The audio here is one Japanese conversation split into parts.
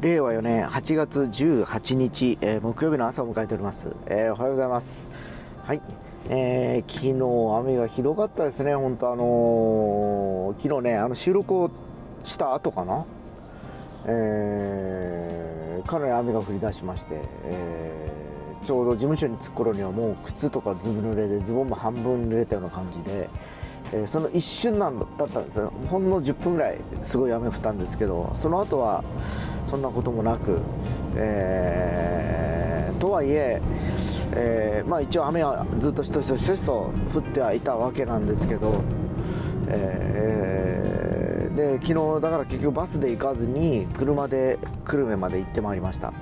令和4年8月18日、えー木曜日の朝を迎えております、えーおはようございます。はい、えー昨日雨がひどかったですね。本当あのー昨日ねあの収録をした後かな。えーかなり雨が降り出しまして、えーちょうど事務所に着く頃にはもう靴とかずぶ濡れでズボンも半分濡れたような感じで、えーその一瞬なんだったんですよ。ほんの10分ぐらいすごい雨降ったんですけどその後はそんなこともなく、えーとはいええーまあ、一応雨はずっとしとしとしとしと降ってはいたわけなんですけど、えーで昨日だから結局バスで行かずに車で久留米まで行ってまいりました。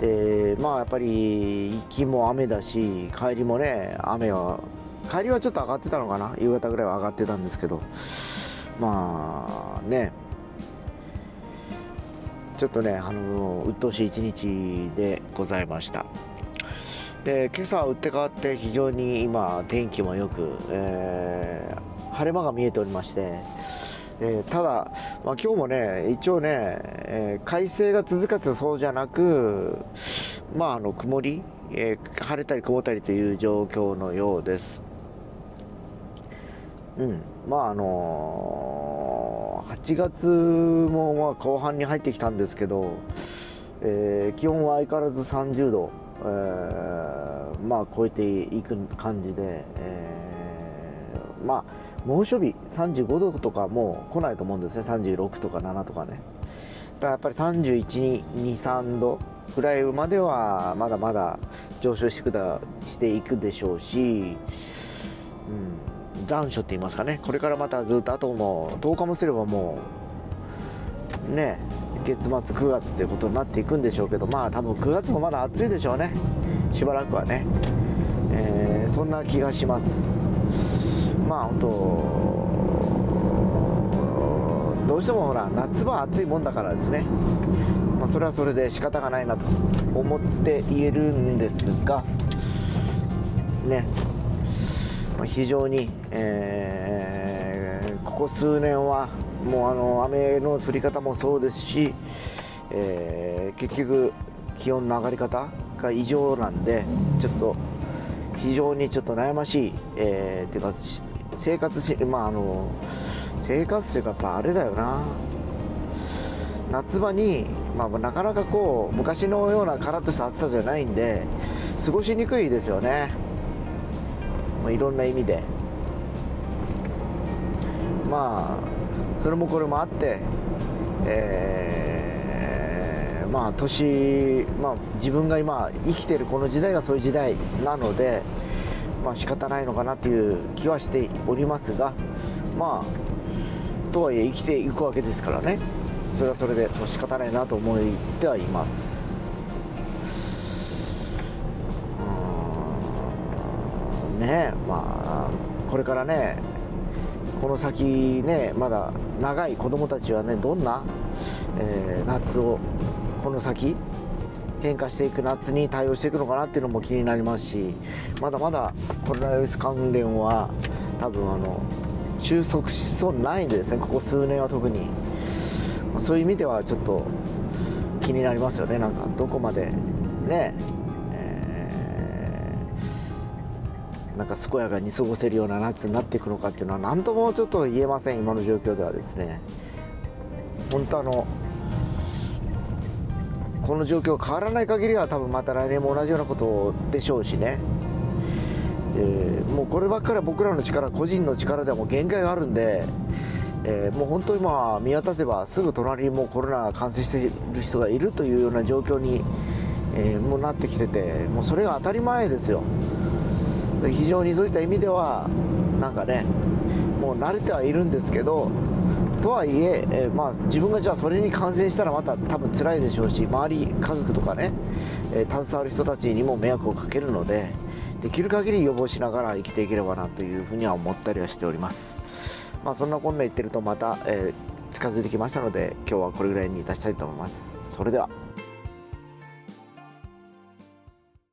でまあやっぱり行きも雨だし帰りもね雨は帰りはちょっと上がってたのかな？夕方ぐらいは上がってたんですけど。まあね。ちょっとねあの鬱陶しい一日でございました。で今朝は打って変わって非常に今天気も良く、えー晴れ間が見えておりまして、えーただ、まあ、今日もね一応ね、えー快晴が続かずそうじゃなくまああの曇り、えー晴れたり曇ったりという状況のようです。うん、まああのー8月もまあ後半に入ってきたんですけど、えー気温は相変わらず30度、えーまあ超えていく感じで、えーまあ猛暑日35度とかも来ないと思うんですね。36とか7とかね。だからやっぱり31、2、3度ぐらいまではまだまだ上昇してしていくでしょうし、うん、残暑って言いますかね、これからまたずっとあともう10日もすればもう、ね、月末9月ということになっていくんでしょうけど、まあ多分9月もまだ暑いでしょうね、しばらくはね、えーそんな気がします。まあ本当どうしてもほら夏場暑いもんだからですね、まあ、それはそれで仕方がないなと思って言えるんですがね、まあ非常に、えーここ数年はもうあの雨の降り方もそうですし、えー結局気温の上がり方が異常なんでちょっと非常にちょっと悩ましい、えー、ていうか生活しまああの生活というかやっぱあれだよな。夏場に、まあ、なかなかこう昔のようなカラッとした暑さじゃないんで過ごしにくいですよね、まあ、いろんな意味で。まあそれもこれもあってえーまあ年、まあ、自分が今生きてるこの時代がそういう時代なのでまあ仕方ないのかなっていう気はしておりますがまあとはいえ生きていくわけですからね。それはそれでもう仕方ないなと思ってはいます。ねえまあこれからねこの先ねまだ長い子供たちはねどんな、えー夏をこの先変化していく夏に対応していくのかなっていうのも気になりますしまだまだコロナウイルス関連は多分あの収束しそうにないんでですねここ数年は特に。そういう意味ではちょっと気になりますよね。なんかどこまでねなんか健やかに過ごせるような夏になっていくのかっていうのは何ともちょっと言えません今の状況ではですね。本当あのこの状況変わらない限りは多分また来年も同じようなことでしょうしね、えーもうこればっかりは僕らの力個人の力ではもう限界があるんで、えーもう本当に今見渡せばすぐ隣にもうコロナ感染している人がいるというような状況に、えーもうなってきててもうそれが当たり前ですよ。非常にそういった意味ではなんかねもう慣れてはいるんですけどとはいええまあ、自分がじゃあそれに感染したらまた多分辛いでしょうし周り家族とかね、えー携わる人たちにも迷惑をかけるのでできる限り予防しながら生きていければなというふうには思ったりはしております。まあそんなこんな言ってるとまた、えー近づいてきましたので今日はこれぐらいにいたしたいと思います。それでは。